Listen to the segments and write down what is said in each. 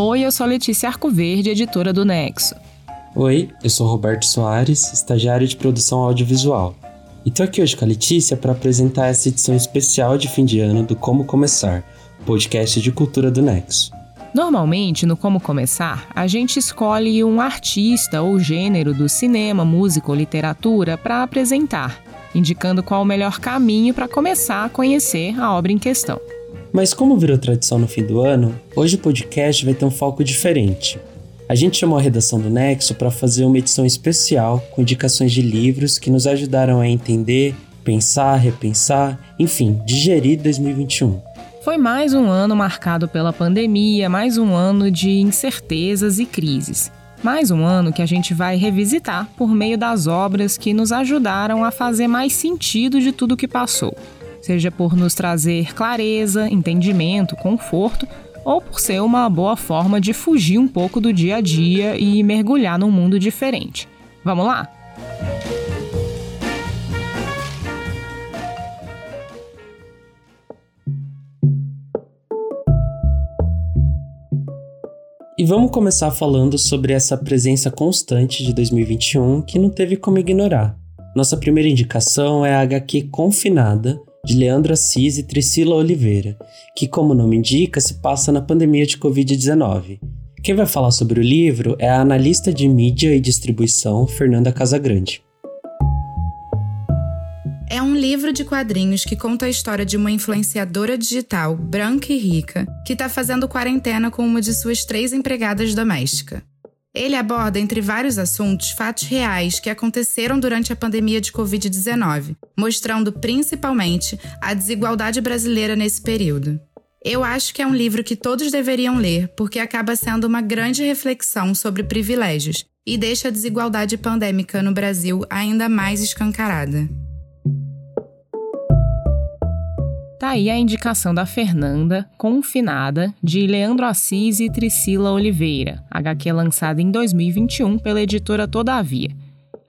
Oi, eu sou Letícia Arcoverde, editora do Nexo. Oi, eu sou Roberto Soares, estagiário de produção audiovisual. E tô aqui hoje com a Letícia para apresentar essa edição especial de fim de ano do Como Começar, podcast de cultura do Nexo. Normalmente, no Como Começar, a gente escolhe um artista ou gênero do cinema, música ou literatura para apresentar, indicando qual o melhor caminho para começar a conhecer a obra em questão. Mas como virou tradição no fim do ano, hoje o podcast vai ter um foco diferente. A gente chamou a redação do Nexo para fazer uma edição especial com indicações de livros que nos ajudaram a entender, pensar, repensar, enfim, digerir 2021. Foi mais um ano marcado pela pandemia, mais um ano de incertezas e crises. Mais um ano que a gente vai revisitar por meio das obras que nos ajudaram a fazer mais sentido de tudo que passou. Seja por nos trazer clareza, entendimento, conforto ou por ser uma boa forma de fugir um pouco do dia a dia e mergulhar num mundo diferente. Vamos lá? E vamos começar falando sobre essa presença constante de 2021 que não teve como ignorar. Nossa primeira indicação é a HQ Confinada, de Leandro Assis e Priscila Oliveira, que, como o nome indica, se passa na pandemia de Covid-19. Quem vai falar sobre o livro é a analista de mídia e distribuição Fernanda Casagrande. É um livro de quadrinhos que conta a história de uma influenciadora digital branca e rica que está fazendo quarentena com uma de suas três empregadas domésticas. Ele aborda, entre vários assuntos, fatos reais que aconteceram durante a pandemia de Covid-19, mostrando principalmente a desigualdade brasileira nesse período. Eu acho que é um livro que todos deveriam ler, porque acaba sendo uma grande reflexão sobre privilégios e deixa a desigualdade pandêmica no Brasil ainda mais escancarada. Tá aí a indicação da Fernanda, Confinada, de Leandro Assis e Priscila Oliveira, HQ lançada em 2021 pela editora Todavia.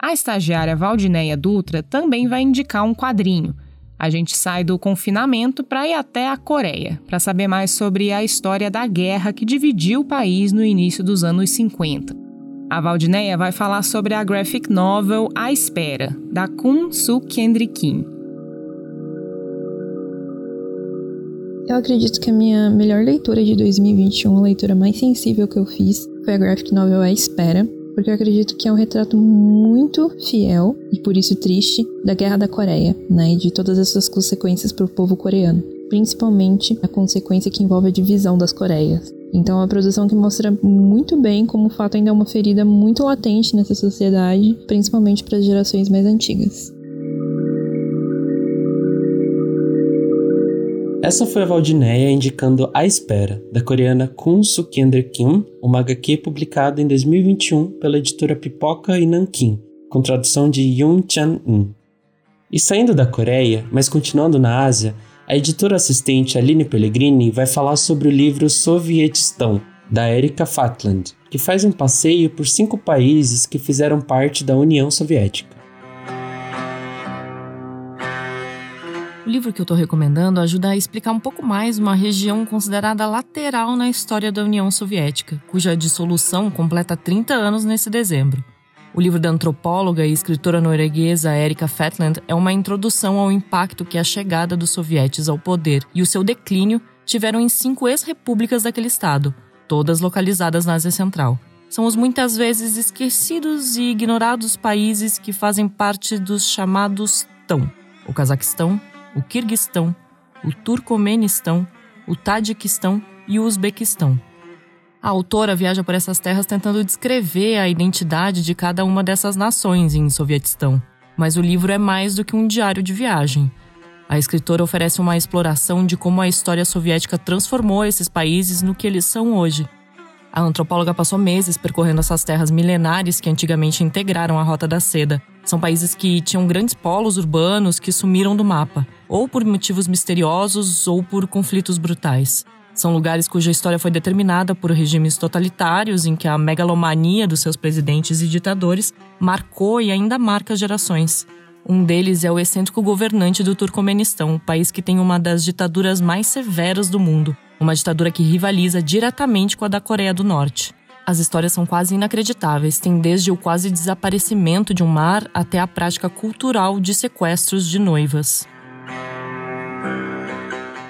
A estagiária Valdineia Dutra também vai indicar um quadrinho. A gente sai do confinamento para ir até a Coreia, para saber mais sobre a história da guerra que dividiu o país no início dos anos 50. A Valdineia vai falar sobre a graphic novel A Espera, da Kun Soo Kendri Kim. Eu acredito que a minha melhor leitura de 2021, a leitura mais sensível que eu fiz, foi a graphic novel A Espera, porque eu acredito que é um retrato muito fiel e por isso triste da Guerra da Coreia, né, e de todas essas consequências para o povo coreano, principalmente a consequência que envolve a divisão das Coreias. Então, é uma produção que mostra muito bem como o fato ainda é uma ferida muito latente nessa sociedade, principalmente para as gerações mais antigas. Essa foi a Valdineia indicando A Espera, da coreana Kun Sukender Kim, uma HQ publicada em 2021 pela editora Pipoca e Nankin, com tradução de Yoon Chan-in. E saindo da Coreia, mas continuando na Ásia, a editora assistente Aline Pellegrini vai falar sobre o livro Sovietistão, da Erika Fatland, que faz um passeio por cinco países que fizeram parte da União Soviética. O livro que eu estou recomendando ajuda a explicar um pouco mais uma região considerada lateral na história da União Soviética, cuja dissolução completa 30 anos nesse dezembro. O livro da antropóloga e escritora norueguesa Erika Fatland é uma introdução ao impacto que a chegada dos sovietes ao poder e o seu declínio tiveram em cinco ex-repúblicas daquele estado, todas localizadas na Ásia Central. São os muitas vezes esquecidos e ignorados países que fazem parte dos chamados TÃO: o Cazaquistão, o Quirguistão, o Turcomenistão, o Tadiquistão e o Uzbequistão. A autora viaja por essas terras tentando descrever a identidade de cada uma dessas nações em Sovietistão, mas o livro é mais do que um diário de viagem. A escritora oferece uma exploração de como a história soviética transformou esses países no que eles são hoje. A antropóloga passou meses percorrendo essas terras milenares que antigamente integraram a Rota da Seda. São países que tinham grandes polos urbanos que sumiram do mapa, ou por motivos misteriosos ou por conflitos brutais. São lugares cuja história foi determinada por regimes totalitários em que a megalomania dos seus presidentes e ditadores marcou e ainda marca gerações. Um deles é o excêntrico governante do Turcomenistão, um país que tem uma das ditaduras mais severas do mundo, uma ditadura que rivaliza diretamente com a da Coreia do Norte. As histórias são quase inacreditáveis, tem desde o quase desaparecimento de um mar até a prática cultural de sequestros de noivas.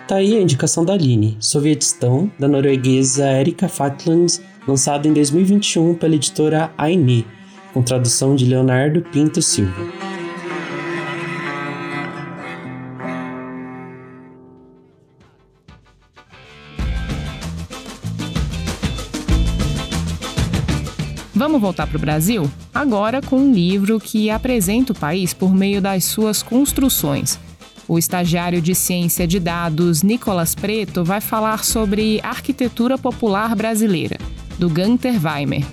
Tá aí a indicação da Aline, Sovietistão, da norueguesa Erika Fatland, lançado em 2021 pela editora Aini, com tradução de Leonardo Pinto Silva. Vamos voltar para o Brasil? Agora com um livro que apresenta o país por meio das suas construções. O estagiário de ciência de dados Nicolas Preto vai falar sobre arquitetura popular brasileira, do Gunter Weimer.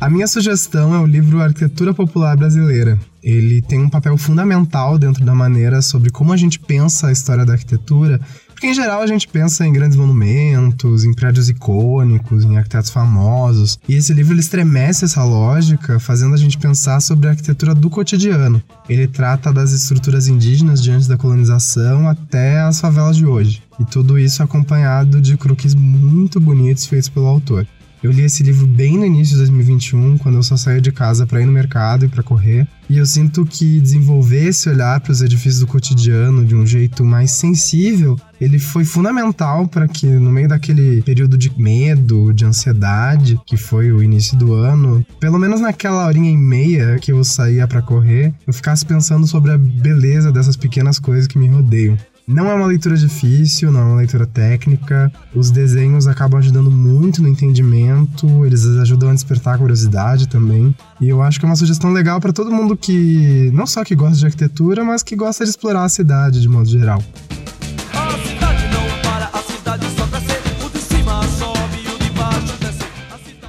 A minha sugestão é o livro Arquitetura Popular Brasileira. Ele tem um papel fundamental dentro da maneira sobre como a gente pensa a história da arquitetura porque em geral a gente pensa em grandes monumentos, em prédios icônicos, em arquitetos famosos. E esse livro ele estremece essa lógica, fazendo a gente pensar sobre a arquitetura do cotidiano. Ele trata das estruturas indígenas diante da colonização até as favelas de hoje. E tudo isso acompanhado de croquis muito bonitos feitos pelo autor. Eu li esse livro bem no início de 2021, quando eu só saía de casa para ir no mercado e para correr, e eu sinto que desenvolver esse olhar para os edifícios do cotidiano de um jeito mais sensível, ele foi fundamental para que no meio daquele período de medo, de ansiedade, que foi o início do ano, pelo menos naquela horinha e meia que eu saía para correr, eu ficasse pensando sobre a beleza dessas pequenas coisas que me rodeiam. Não é uma leitura difícil, não é uma leitura técnica. Os desenhos acabam ajudando muito no entendimento, eles ajudam a despertar a curiosidade também. E eu acho que é uma sugestão legal para todo mundo que não só que gosta de arquitetura, mas que gosta de explorar a cidade de modo geral.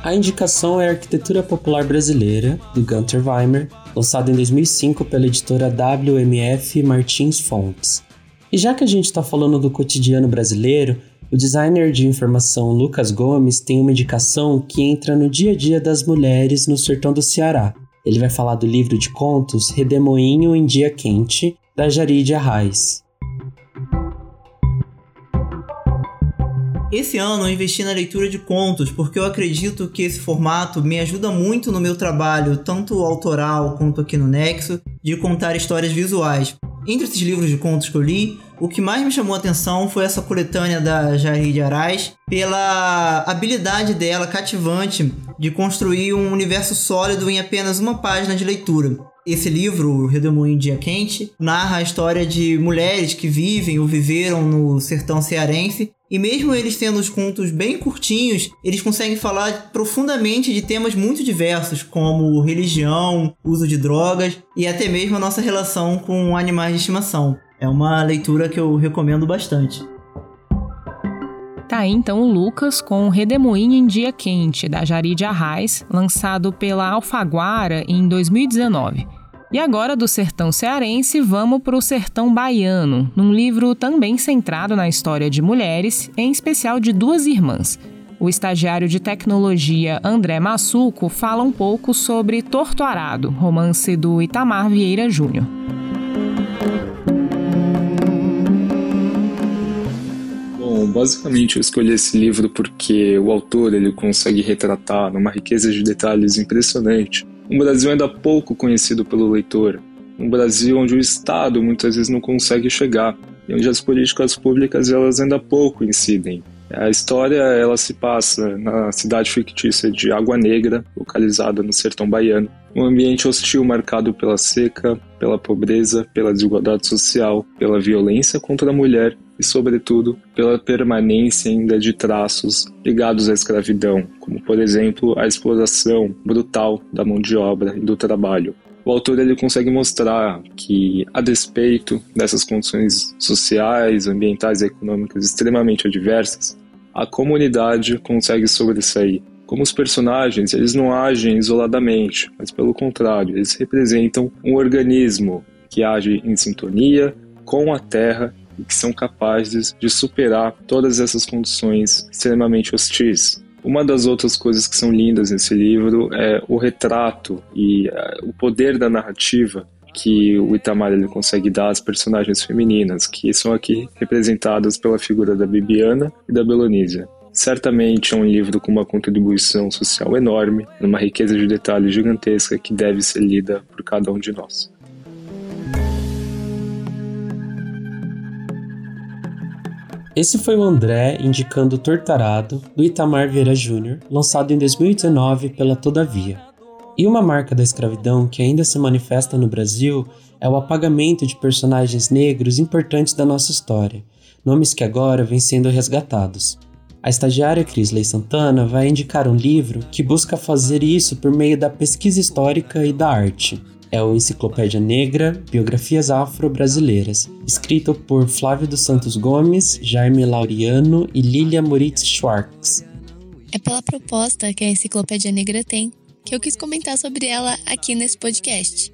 A indicação é a Arquitetura Popular Brasileira, do Gunter Weimer, lançado em 2005 pela editora WMF Martins Fontes. E já que a gente está falando do cotidiano brasileiro, o designer de informação Lucas Gomes tem uma indicação que entra no dia a dia das mulheres no sertão do Ceará. Ele vai falar do livro de contos Redemoinho em Dia Quente, da Jarid Arraes. Esse ano eu investi na leitura de contos porque eu acredito que esse formato me ajuda muito no meu trabalho, tanto autoral quanto aqui no Nexo, de contar histórias visuais. Entre esses livros de contos que eu li, o que mais me chamou a atenção foi essa coletânea da Jair de Arás, pela habilidade dela cativante de construir um universo sólido em apenas uma página de leitura. Esse livro, Redemoinho Dia Quente, narra a história de mulheres que vivem ou viveram no sertão cearense e mesmo eles tendo os contos bem curtinhos, eles conseguem falar profundamente de temas muito diversos, como religião, uso de drogas e até mesmo a nossa relação com animais de estimação. É uma leitura que eu recomendo bastante. Aí então o Lucas com Redemoinho em Dia Quente, da Jarid Arraes, lançado pela Alfaguara em 2019. E agora, do sertão cearense, vamos para o sertão baiano, num livro também centrado na história de mulheres, em especial de duas irmãs. O estagiário de tecnologia André Massuco fala um pouco sobre Torto Arado, romance do Itamar Vieira Júnior. Bom, basicamente eu escolhi esse livro porque o autor ele consegue retratar numa riqueza de detalhes impressionante. Um Brasil ainda pouco conhecido pelo leitor, um Brasil onde o Estado muitas vezes não consegue chegar. E onde as políticas públicas elas ainda pouco incidem. A história ela se passa na cidade fictícia de Água Negra, localizada no sertão baiano, um ambiente hostil marcado pela seca, pela pobreza, pela desigualdade social, pela violência contra a mulher e, sobretudo, pela permanência ainda de traços ligados à escravidão, como, por exemplo, a exploração brutal da mão de obra e do trabalho. O autor ele consegue mostrar que, a despeito dessas condições sociais, ambientais e econômicas extremamente adversas, a comunidade consegue sobressair. Como os personagens, eles não agem isoladamente, mas pelo contrário, eles representam um organismo que age em sintonia com a Terra e que são capazes de superar todas essas condições extremamente hostis. Uma das outras coisas que são lindas nesse livro é o retrato e uh, o poder da narrativa que o Itamar ele consegue dar às personagens femininas, que são aqui representadas pela figura da Bibiana e da Belonísia. Certamente é um livro com uma contribuição social enorme, numa riqueza de detalhes gigantesca que deve ser lida por cada um de nós. Esse foi o André indicando Tortarado, do Itamar Vieira Júnior, lançado em 2019 pela Todavia. E uma marca da escravidão que ainda se manifesta no Brasil é o apagamento de personagens negros importantes da nossa história, nomes que agora vêm sendo resgatados. A estagiária Crisley Santana vai indicar um livro que busca fazer isso por meio da pesquisa histórica e da arte. É o Enciclopédia Negra Biografias Afro-Brasileiras, escrito por Flávio dos Santos Gomes, Jaime Laureano e Lilia Moritz Schwartz. É pela proposta que a Enciclopédia Negra tem que eu quis comentar sobre ela aqui nesse podcast.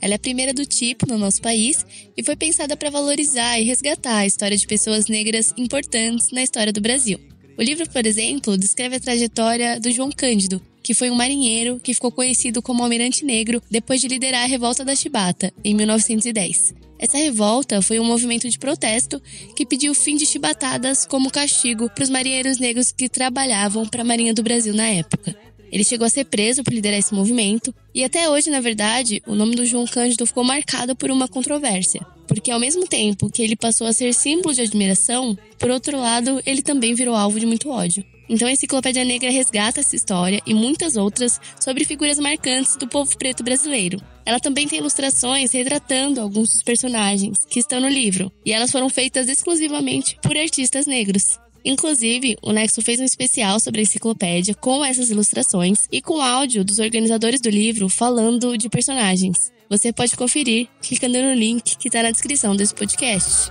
Ela é a primeira do tipo no nosso país e foi pensada para valorizar e resgatar a história de pessoas negras importantes na história do Brasil. O livro, por exemplo, descreve a trajetória do João Cândido, que foi um marinheiro que ficou conhecido como Almirante Negro depois de liderar a Revolta da Chibata, em 1910. Essa revolta foi um movimento de protesto que pediu o fim de chibatadas como castigo para os marinheiros negros que trabalhavam para a Marinha do Brasil na época. Ele chegou a ser preso por liderar esse movimento, e até hoje, na verdade, o nome do João Cândido ficou marcado por uma controvérsia. Porque ao mesmo tempo que ele passou a ser símbolo de admiração, por outro lado, ele também virou alvo de muito ódio. Então a Enciclopédia Negra resgata essa história e muitas outras sobre figuras marcantes do povo preto brasileiro. Ela também tem ilustrações retratando alguns dos personagens que estão no livro, e elas foram feitas exclusivamente por artistas negros. Inclusive, o Nexo fez um especial sobre a enciclopédia com essas ilustrações e com áudio dos organizadores do livro falando de personagens. Você pode conferir clicando no link que está na descrição desse podcast.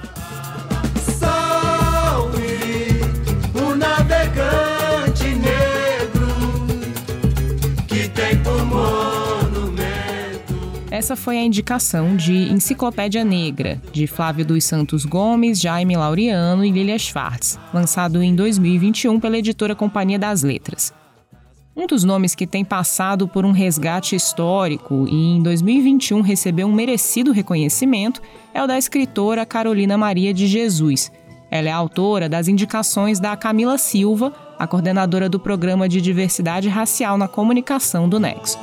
Essa foi a indicação de Enciclopédia Negra, de Flávio dos Santos Gomes, Jaime Laureano e Lilia Schwartz, lançado em 2021 pela editora Companhia das Letras. Um dos nomes que tem passado por um resgate histórico e em 2021 recebeu um merecido reconhecimento é o da escritora Carolina Maria de Jesus. Ela é autora das indicações da Camila Silva, a coordenadora do Programa de Diversidade Racial na Comunicação do Nexo.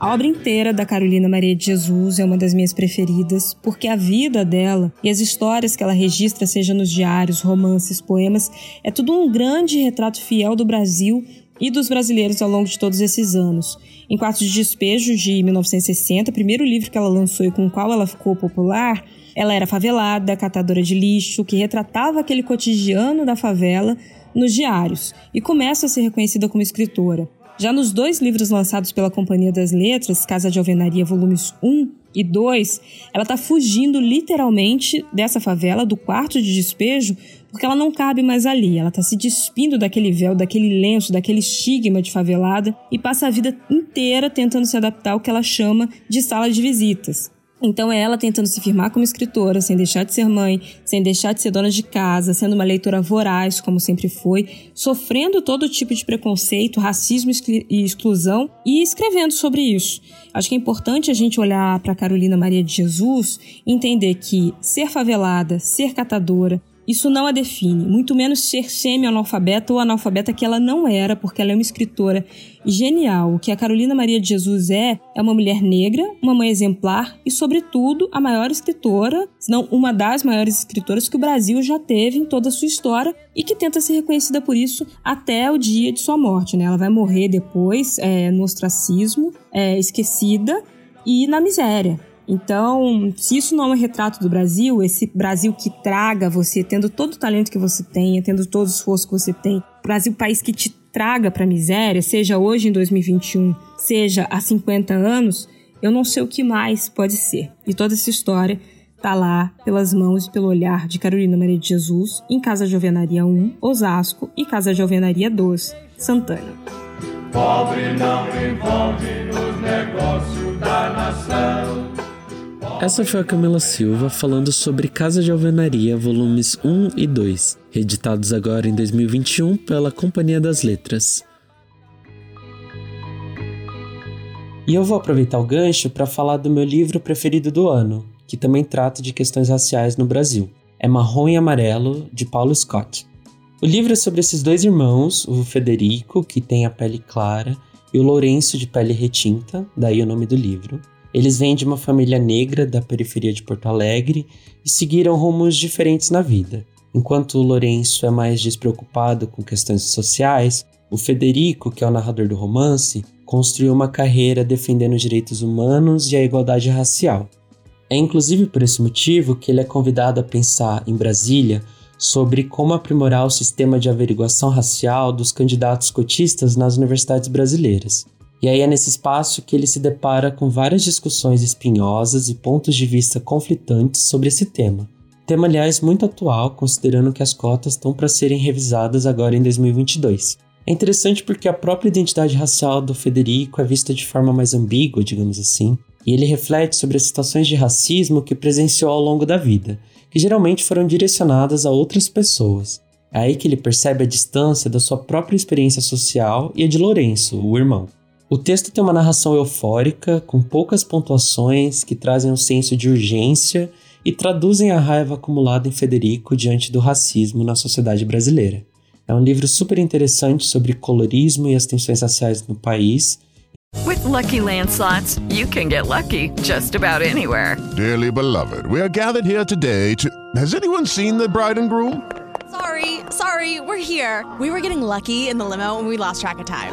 A obra inteira da Carolina Maria de Jesus é uma das minhas preferidas, porque a vida dela e as histórias que ela registra, seja nos diários, romances, poemas, é tudo um grande retrato fiel do Brasil e dos brasileiros ao longo de todos esses anos. Em Quartos de Despejo, de 1960, primeiro livro que ela lançou e com o qual ela ficou popular, ela era favelada, catadora de lixo, que retratava aquele cotidiano da favela nos diários e começa a ser reconhecida como escritora. Já nos dois livros lançados pela Companhia das Letras, Casa de Alvenaria, volumes 1 e 2, ela está fugindo literalmente dessa favela, do quarto de despejo, porque ela não cabe mais ali. Ela está se despindo daquele véu, daquele lenço, daquele estigma de favelada e passa a vida inteira tentando se adaptar ao que ela chama de sala de visitas. Então é ela tentando se firmar como escritora, sem deixar de ser mãe, sem deixar de ser dona de casa, sendo uma leitora voraz, como sempre foi, sofrendo todo tipo de preconceito, racismo e exclusão e escrevendo sobre isso. Acho que é importante a gente olhar para Carolina Maria de Jesus entender que ser favelada, ser catadora, isso não a define, muito menos ser semi-analfabeta ou analfabeta que ela não era, porque ela é uma escritora genial. O que a Carolina Maria de Jesus é, é uma mulher negra, uma mãe exemplar e, sobretudo, a maior escritora, se não uma das maiores escritoras que o Brasil já teve em toda a sua história e que tenta ser reconhecida por isso até o dia de sua morte. Né? Ela vai morrer depois é, no ostracismo, é, esquecida e na miséria. Então, se isso não é um retrato do Brasil, esse Brasil que traga você, tendo todo o talento que você tem, tendo todo o esforço que você tem, Brasil país que te traga para a miséria, seja hoje em 2021, seja há 50 anos, eu não sei o que mais pode ser. E toda essa história tá lá pelas mãos e pelo olhar de Carolina Maria de Jesus em Casa de Alvenaria 1, Osasco e Casa de Alvenaria 2, Santana. Pobre não envolve nos negócios da nação. Essa foi a Camila Silva falando sobre Casa de Alvenaria, volumes 1 e 2, reeditados agora em 2021 pela Companhia das Letras. E eu vou aproveitar o gancho para falar do meu livro preferido do ano, que também trata de questões raciais no Brasil. É Marrom e Amarelo, de Paulo Scott. O livro é sobre esses dois irmãos, o Federico, que tem a pele clara, e o Lourenço, de pele retinta, daí o nome do livro. Eles vêm de uma família negra da periferia de Porto Alegre e seguiram rumos diferentes na vida. Enquanto o Lourenço é mais despreocupado com questões sociais, o Federico, que é o narrador do romance, construiu uma carreira defendendo os direitos humanos e a igualdade racial. É inclusive por esse motivo que ele é convidado a pensar em Brasília sobre como aprimorar o sistema de averiguação racial dos candidatos cotistas nas universidades brasileiras. E aí é nesse espaço que ele se depara com várias discussões espinhosas e pontos de vista conflitantes sobre esse tema. Tema, aliás, muito atual, considerando que as cotas estão para serem revisadas agora em 2022. É interessante porque a própria identidade racial do Federico é vista de forma mais ambígua, digamos assim, e ele reflete sobre as situações de racismo que presenciou ao longo da vida, que geralmente foram direcionadas a outras pessoas. É aí que ele percebe a distância da sua própria experiência social e a de Lourenço, o irmão. O texto tem uma narração eufórica, com poucas pontuações que trazem um senso de urgência e traduzem a raiva acumulada em Federico diante do racismo na sociedade brasileira. É um livro super interessante sobre colorismo e as tensões raciais no país. With lucky landslots, you can get lucky just about anywhere. Dearly beloved, we are gathered here today to. Has anyone seen the bride and groom? Sorry, sorry, we're here. We were getting lucky in the limo and we lost track of time.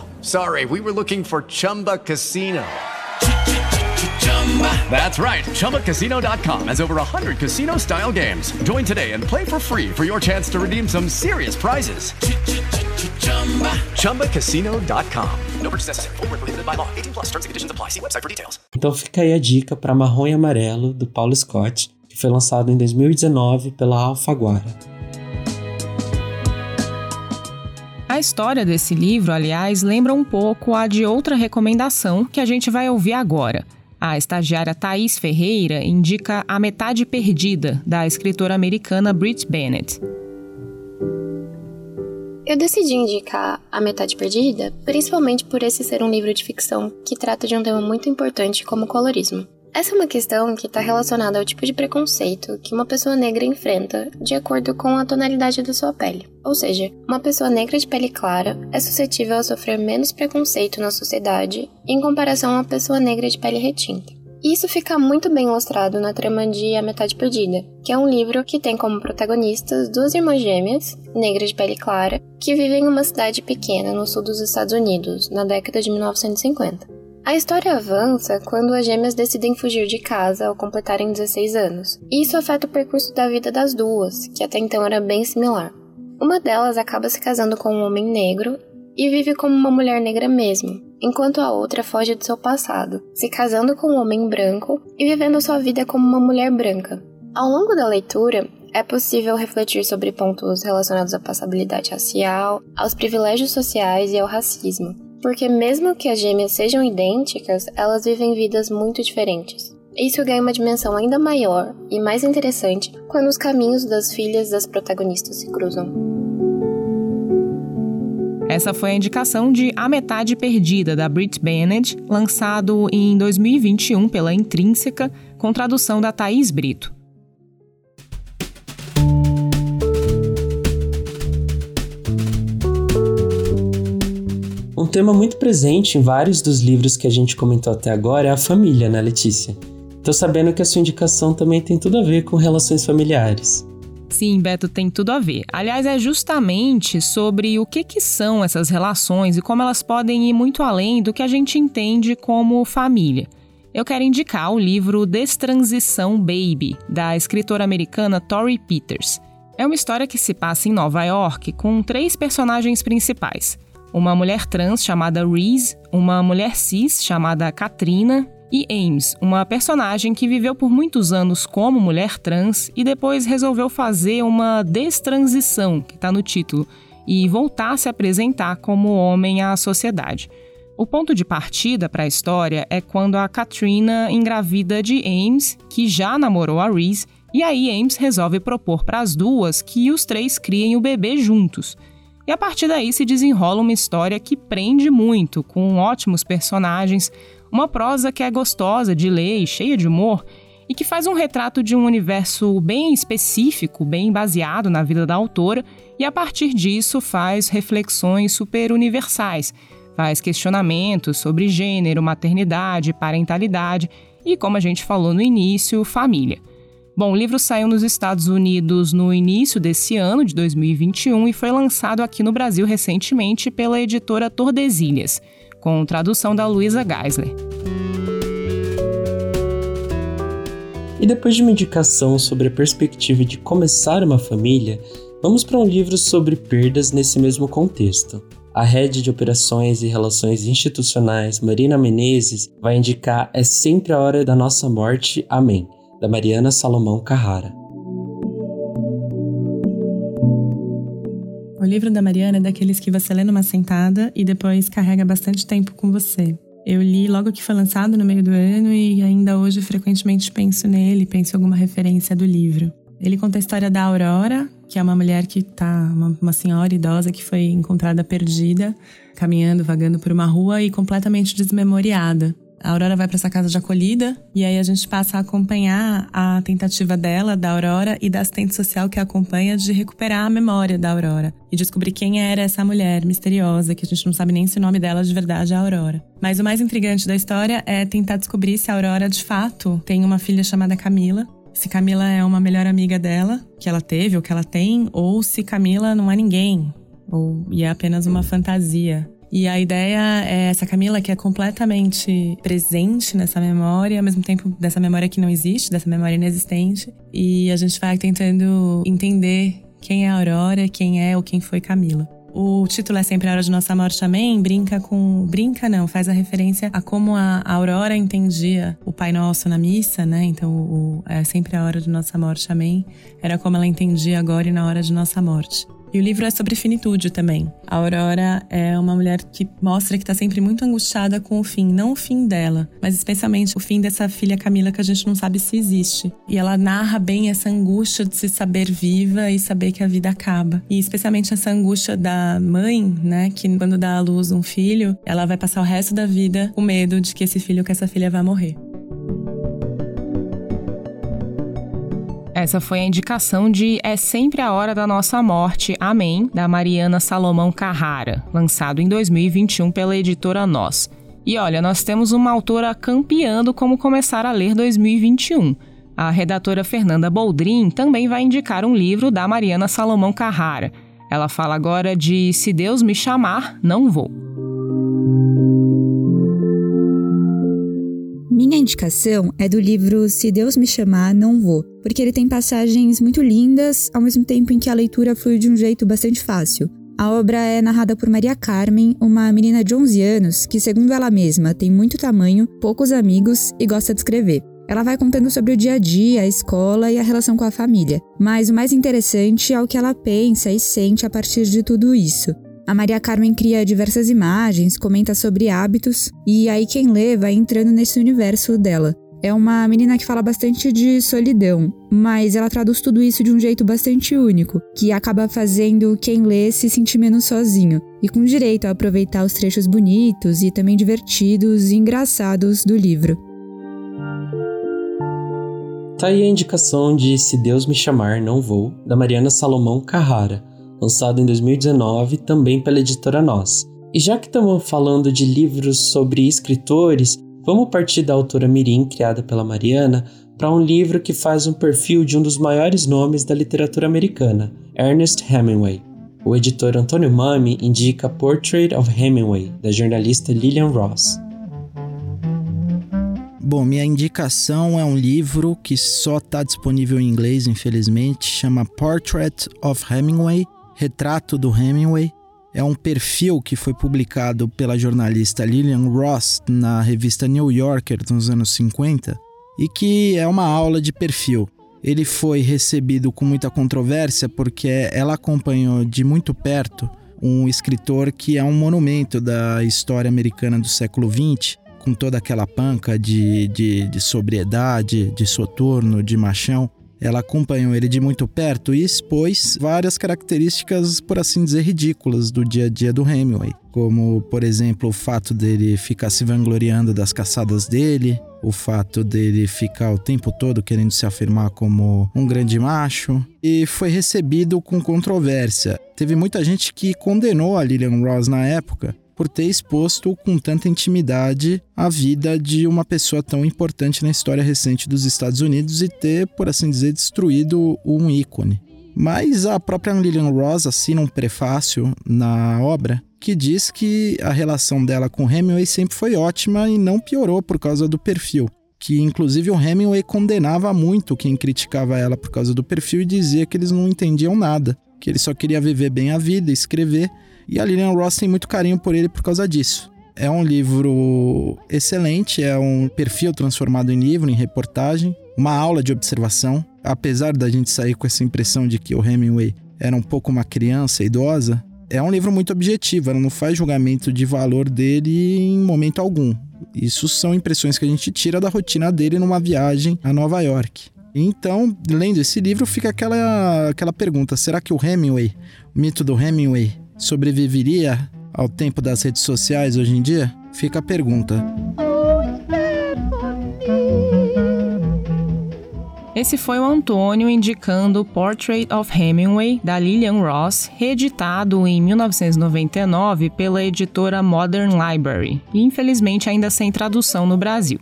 oh, sorry. We were looking for Chumba Casino. That's right. ChumbaCasino.com has over 100 casino style games. Join today and play for free for your chance to redeem some serious prizes. ChumbaCasino.com. No purchase necessary. Full prohibited by law. 18 plus terms and conditions apply. See website for details. Então fica aí a dica para Marrom e Amarelo, do Paulo Scott, que foi lançado em 2019 pela Alfaguara. A história desse livro, aliás, lembra um pouco a de outra recomendação que a gente vai ouvir agora – a estagiária Thaís Ferreira indica A Metade Perdida, da escritora americana Brit Bennett. Eu decidi indicar A Metade Perdida, principalmente por esse ser um livro de ficção que trata de um tema muito importante como o colorismo. Essa é uma questão que está relacionada ao tipo de preconceito que uma pessoa negra enfrenta de acordo com a tonalidade da sua pele. Ou seja, uma pessoa negra de pele clara é suscetível a sofrer menos preconceito na sociedade em comparação a uma pessoa negra de pele retinta. E isso fica muito bem ilustrado na trama de A Metade Perdida, que é um livro que tem como protagonistas duas irmãs gêmeas, negras de pele clara, que vivem em uma cidade pequena no sul dos Estados Unidos, na década de 1950. A história avança quando as gêmeas decidem fugir de casa ao completarem 16 anos. E isso afeta o percurso da vida das duas, que até então era bem similar. Uma delas acaba se casando com um homem negro e vive como uma mulher negra mesmo, enquanto a outra foge do seu passado, se casando com um homem branco e vivendo sua vida como uma mulher branca. Ao longo da leitura, é possível refletir sobre pontos relacionados à passabilidade racial, aos privilégios sociais e ao racismo, porque mesmo que as gêmeas sejam idênticas, elas vivem vidas muito diferentes. Isso ganha uma dimensão ainda maior e mais interessante quando os caminhos das filhas das protagonistas se cruzam. Essa foi a indicação de A Metade Perdida, da Brit Bennett, lançado em 2021 pela Intrínseca, com tradução da Thaís Brito. Tema muito presente em vários dos livros que a gente comentou até agora é a família, né, Letícia? Tô sabendo que a sua indicação também tem tudo a ver com relações familiares. Sim, Beto, tem tudo a ver. Aliás, é justamente sobre o que, que são essas relações e como elas podem ir muito além do que a gente entende como família. Eu quero indicar o livro Destransição Baby, da escritora americana Tori Peters. É uma história que se passa em Nova York com três personagens principais: uma mulher trans chamada Reese, uma mulher cis chamada Katrina e Ames, uma personagem que viveu por muitos anos como mulher trans e depois resolveu fazer uma destransição, que está no título, e voltar a se apresentar como homem à sociedade. O ponto de partida para a história é quando a Katrina engravida de Ames, que já namorou a Reese, e aí Ames resolve propor para as duas que os três criem o bebê juntos. E a partir daí se desenrola uma história que prende muito, com ótimos personagens, uma prosa que é gostosa de ler e cheia de humor e que faz um retrato de um universo bem específico, bem baseado na vida da autora, e a partir disso faz reflexões super universais, faz questionamentos sobre gênero, maternidade, parentalidade e, como a gente falou no início, família. Bom, o livro saiu nos Estados Unidos no início desse ano, de 2021, e foi lançado aqui no Brasil recentemente pela editora Tordesilhas com tradução da Luisa Geisler. E depois de uma indicação sobre a perspectiva de começar uma família, vamos para um livro sobre perdas nesse mesmo contexto. A Rede de Operações e Relações Institucionais, Marina Menezes, vai indicar É Sempre a Hora da Nossa Morte, Amém, da Mariana Salomão Carrara. O livro da Mariana é daqueles que você lê numa sentada e depois carrega bastante tempo com você. Eu li logo que foi lançado no meio do ano e ainda hoje frequentemente penso nele, penso em alguma referência do livro. Ele conta a história da Aurora, que é uma mulher que tá, uma, uma senhora idosa que foi encontrada perdida, caminhando, vagando por uma rua e completamente desmemoriada. A Aurora vai para essa casa de acolhida e aí a gente passa a acompanhar a tentativa dela, da Aurora e da assistente social que a acompanha de recuperar a memória da Aurora e descobrir quem era essa mulher misteriosa, que a gente não sabe nem se o nome dela de verdade é Aurora. Mas o mais intrigante da história é tentar descobrir se a Aurora de fato tem uma filha chamada Camila se Camila é uma melhor amiga dela, que ela teve ou que ela tem, ou se Camila não é ninguém, ou e é apenas uma fantasia. E a ideia é essa Camila que é completamente presente nessa memória, ao mesmo tempo dessa memória que não existe, dessa memória inexistente. E a gente vai tentando entender quem é a Aurora, quem é ou quem foi Camila. O título é Sempre a Hora de Nossa Morte, Amém. Brinca com. Brinca não, faz a referência a como a Aurora entendia o Pai Nosso na missa, né? Então, o, é Sempre a Hora de Nossa Morte, Amém. Era como ela entendia agora e na hora de nossa morte. E o livro é sobre finitude também. A Aurora é uma mulher que mostra que está sempre muito angustiada com o fim, não o fim dela, mas especialmente o fim dessa filha Camila que a gente não sabe se existe. E ela narra bem essa angústia de se saber viva e saber que a vida acaba. E especialmente essa angústia da mãe, né, que quando dá à luz um filho, ela vai passar o resto da vida com medo de que esse filho, que essa filha vai morrer. Essa foi a indicação de É Sempre a Hora da Nossa Morte, Amém, da Mariana Salomão Carrara, lançado em 2021 pela editora Nós. E olha, nós temos uma autora campeando como começar a ler 2021. A redatora Fernanda Boldrin também vai indicar um livro da Mariana Salomão Carrara. Ela fala agora de Se Deus Me Chamar, Não Vou. Indicação é do livro Se Deus Me Chamar, Não Vou, porque ele tem passagens muito lindas, ao mesmo tempo em que a leitura flui de um jeito bastante fácil. A obra é narrada por Maria Carmen, uma menina de 11 anos que, segundo ela mesma, tem muito tamanho, poucos amigos e gosta de escrever. Ela vai contando sobre o dia a dia, a escola e a relação com a família. Mas o mais interessante é o que ela pensa e sente a partir de tudo isso. A Maria Carmen cria diversas imagens, comenta sobre hábitos, e aí quem lê vai entrando nesse universo dela. é uma menina que fala bastante de solidão, mas ela traduz tudo isso de um jeito bastante único, que acaba fazendo quem lê se sentir menos sozinho, e com direito a aproveitar os trechos bonitos e também divertidos e engraçados do livro. Tá aí a indicação de Se Deus Me Chamar, Não Vou, da Mariana Salomão Carrara, lançado em 2019 também pela editora Nós. E já que estamos falando de livros sobre escritores, vamos partir da autora Mirim, criada pela Mariana, para um livro que faz um perfil de um dos maiores nomes da literatura americana, Ernest Hemingway. O editor Antônio Mami indica Portrait of Hemingway, da jornalista Lillian Ross. Bom, minha indicação é um livro que só está disponível em inglês, infelizmente, chama Portrait of Hemingway, Retrato do Hemingway, é um perfil que foi publicado pela jornalista Lillian Ross na revista New Yorker nos anos 50 e que é uma aula de perfil. Ele foi recebido com muita controvérsia porque ela acompanhou de muito perto um escritor que é um monumento da história americana do século XX, com toda aquela panca de, de, de sobriedade, de soturno, de machão ela acompanhou ele de muito perto e expôs várias características, por assim dizer, ridículas do dia a dia do Hemingway, como, por exemplo, o fato dele ficar se vangloriando das caçadas dele, o fato dele ficar o tempo todo querendo se afirmar como um grande macho, e foi recebido com controvérsia. Teve muita gente que condenou a Lillian Ross na época, por ter exposto com tanta intimidade a vida de uma pessoa tão importante na história recente dos Estados Unidos e ter, por assim dizer, destruído um ícone. Mas a própria Lillian Ross assina um prefácio na obra que diz que a relação dela com Hemingway sempre foi ótima e não piorou por causa do perfil. Que inclusive o Hemingway condenava muito quem criticava ela por causa do perfil e dizia que eles não entendiam nada, que ele só queria viver bem a vida, escrever e a Lillian Ross tem muito carinho por ele por causa disso. É um livro excelente, é um perfil transformado em livro, em reportagem, uma aula de observação. Apesar da gente sair com essa impressão de que o Hemingway era um pouco uma criança idosa, é um livro muito objetivo, ela não faz julgamento de valor dele em momento algum. Isso são impressões que a gente tira da rotina dele numa viagem a Nova York. Então, lendo esse livro, fica aquela, aquela pergunta: será que o Hemingway, o mito do Hemingway, sobreviveria ao tempo das redes sociais hoje em dia? Fica a pergunta. Esse foi o Antônio indicando Portrait of Hemingway, da Lillian Ross, reeditado em 1999 pela editora Modern Library, e infelizmente ainda sem tradução no Brasil.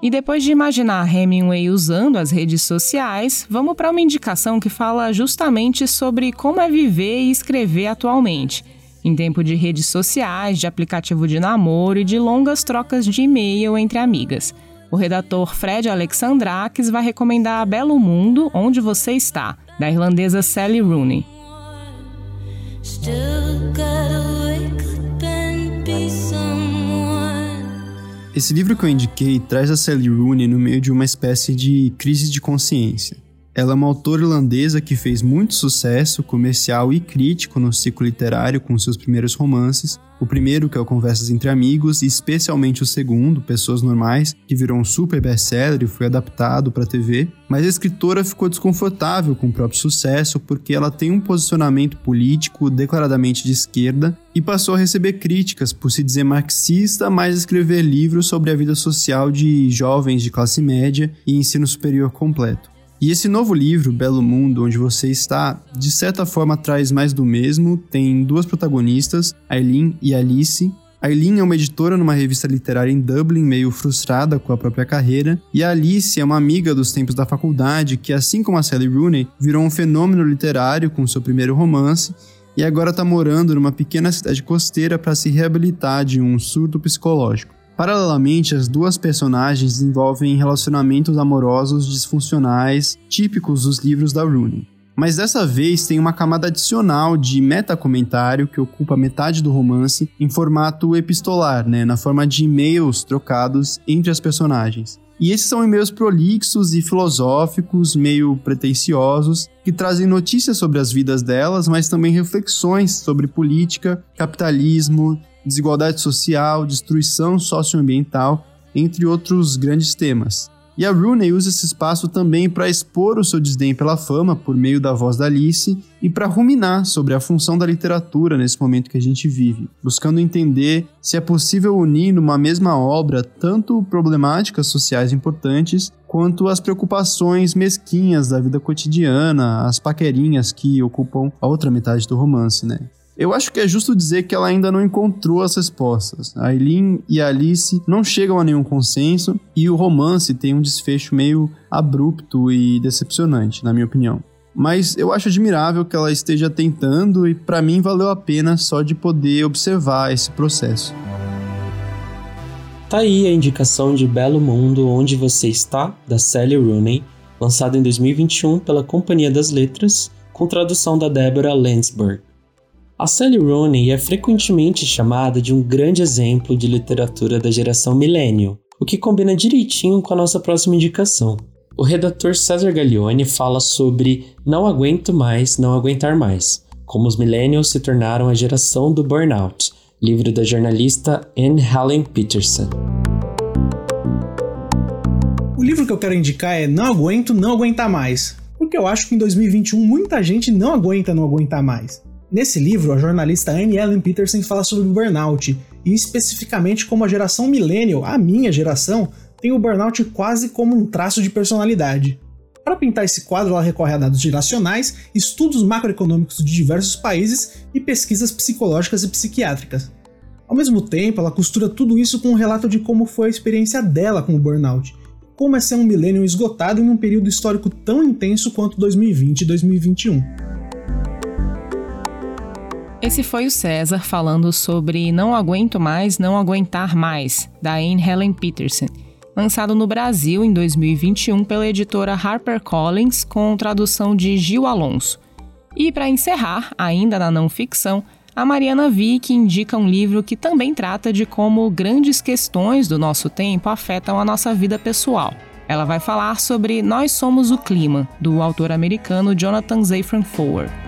E depois de imaginar Hemingway usando as redes sociais, vamos para uma indicação que fala justamente sobre como é viver e escrever atualmente, em tempo de redes sociais, de aplicativo de namoro e de longas trocas de e-mail entre amigas. O redator Fred Alexandrakis vai recomendar Belo Mundo, Onde Você Está, da irlandesa Sally Rooney. Still Esse livro que eu indiquei traz a Sally Rooney no meio de uma espécie de crise de consciência. Ela é uma autora irlandesa que fez muito sucesso comercial e crítico no ciclo literário com seus primeiros romances. O primeiro, que é o Conversas entre Amigos, e especialmente o segundo, Pessoas Normais, que virou um super best-seller e foi adaptado para TV. Mas a escritora ficou desconfortável com o próprio sucesso porque ela tem um posicionamento político declaradamente de esquerda e passou a receber críticas por se dizer marxista, mas escrever livros sobre a vida social de jovens de classe média e ensino superior completo. E esse novo livro, Belo Mundo, onde você está, de certa forma traz mais do mesmo. Tem duas protagonistas, Aileen e Alice. Aileen é uma editora numa revista literária em Dublin, meio frustrada com a própria carreira, e a Alice é uma amiga dos tempos da faculdade que, assim como a Sally Rooney, virou um fenômeno literário com seu primeiro romance e agora está morando numa pequena cidade costeira para se reabilitar de um surto psicológico. Paralelamente, as duas personagens desenvolvem relacionamentos amorosos disfuncionais típicos dos livros da Rooney. Mas dessa vez tem uma camada adicional de metacomentário que ocupa metade do romance em formato epistolar, né, na forma de e-mails trocados entre as personagens. E esses são e-mails prolixos e filosóficos, meio pretensiosos, que trazem notícias sobre as vidas delas, mas também reflexões sobre política, capitalismo, desigualdade social, destruição socioambiental, entre outros grandes temas. E a Rooney usa esse espaço também para expor o seu desdém pela fama por meio da voz da Alice e para ruminar sobre a função da literatura nesse momento que a gente vive, buscando entender se é possível unir numa mesma obra tanto problemáticas sociais importantes quanto as preocupações mesquinhas da vida cotidiana, as paquerinhas que ocupam a outra metade do romance, né? Eu acho que é justo dizer que ela ainda não encontrou as respostas. A Eileen e a Alice não chegam a nenhum consenso e o romance tem um desfecho meio abrupto e decepcionante, na minha opinião. Mas eu acho admirável que ela esteja tentando e para mim valeu a pena só de poder observar esse processo. Tá aí a indicação de Belo Mundo Onde Você Está, da Sally Rooney, lançada em 2021 pela Companhia das Letras, com tradução da Deborah Landsberg. A Sally Rooney é frequentemente chamada de um grande exemplo de literatura da geração millennial, o que combina direitinho com a nossa próxima indicação. O redator César Gaglione fala sobre Não Aguento Mais, Não Aguentar Mais, como os millennials se tornaram a geração do burnout, livro da jornalista Anne Helen Peterson. O livro que eu quero indicar é Não Aguento, Não Aguentar Mais, porque eu acho que em 2021 muita gente não aguenta não aguentar mais. Nesse livro, a jornalista Anne Ellen Peterson fala sobre o burnout, e especificamente como a geração millennial, a minha geração, tem o burnout quase como um traço de personalidade. Para pintar esse quadro, ela recorre a dados geracionais, estudos macroeconômicos de diversos países e pesquisas psicológicas e psiquiátricas. Ao mesmo tempo, ela costura tudo isso com um relato de como foi a experiência dela com o burnout, como é ser um milênio esgotado em um período histórico tão intenso quanto 2020 e 2021. Esse foi o César falando sobre Não Aguento Mais, Não Aguentar Mais, da Anne Helen Peterson, lançado no Brasil em 2021 pela editora HarperCollins, com tradução de Gil Alonso. E para encerrar, ainda na não ficção, a Mariana Vick indica um livro que também trata de como grandes questões do nosso tempo afetam a nossa vida pessoal. Ela vai falar sobre Nós Somos o Clima, do autor americano Jonathan Safran Foer.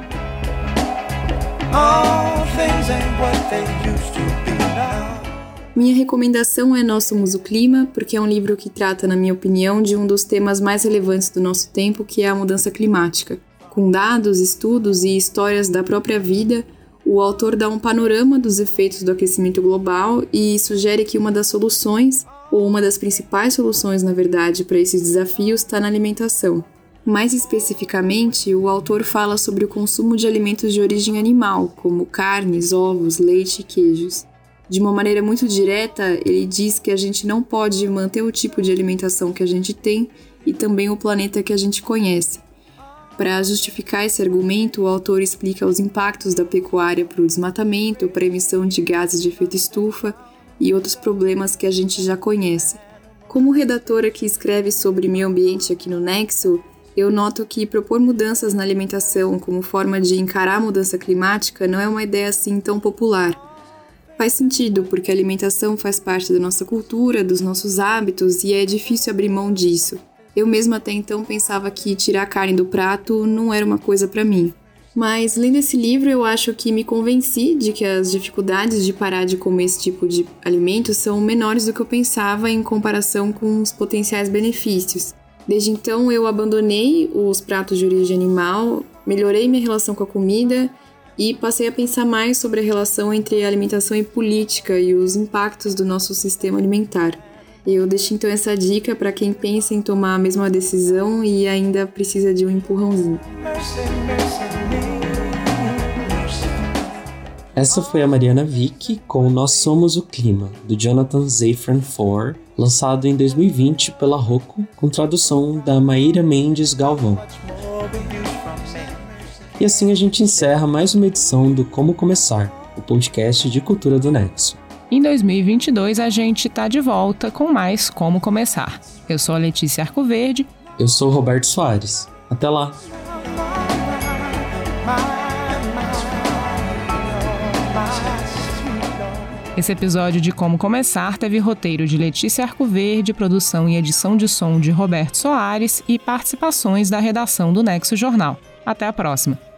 Minha recomendação é Nós Somos o Clima, porque é um livro que trata, na minha opinião, de um dos temas mais relevantes do nosso tempo, que é a mudança climática. Com dados, estudos e histórias da própria vida, o autor dá um panorama dos efeitos do aquecimento global e sugere que uma das soluções, ou uma das principais soluções, na verdade, para esses desafios está na alimentação. Mais especificamente, o autor fala sobre o consumo de alimentos de origem animal, como carnes, ovos, leite e queijos. De uma maneira muito direta, ele diz que a gente não pode manter o tipo de alimentação que a gente tem e também o planeta que a gente conhece. Para justificar esse argumento, o autor explica os impactos da pecuária para o desmatamento, para a emissão de gases de efeito estufa e outros problemas que a gente já conhece. Como redatora que escreve sobre meio ambiente aqui no Nexo, eu noto que propor mudanças na alimentação como forma de encarar a mudança climática não é uma ideia assim tão popular. Faz sentido, porque a alimentação faz parte da nossa cultura, dos nossos hábitos e é difícil abrir mão disso. Eu mesma até então pensava que tirar a carne do prato não era uma coisa para mim. Mas lendo esse livro, eu acho que me convenci de que as dificuldades de parar de comer esse tipo de alimento são menores do que eu pensava em comparação com os potenciais benefícios. Desde então eu abandonei os pratos de origem animal, melhorei minha relação com a comida e passei a pensar mais sobre a relação entre alimentação e política e os impactos do nosso sistema alimentar. Eu deixo então essa dica para quem pensa em tomar a mesma decisão e ainda precisa de um empurrãozinho. Essa foi a Mariana Vick com Nós Somos o Clima, do Jonathan Zafran Foer, lançado em 2020 pela Rocco, com tradução da Maíra Mendes Galvão. E assim a gente encerra mais uma edição do Como Começar, o podcast de cultura do Nexo. Em 2022 a gente está de volta com mais Como Começar. Eu sou a Letícia Arcoverde. Eu sou o Roberto Soares. Até lá! Esse episódio de Como Começar teve roteiro de Letícia Arcoverde, produção e edição de som de Roberto Soares e participações da redação do Nexo Jornal. Até a próxima!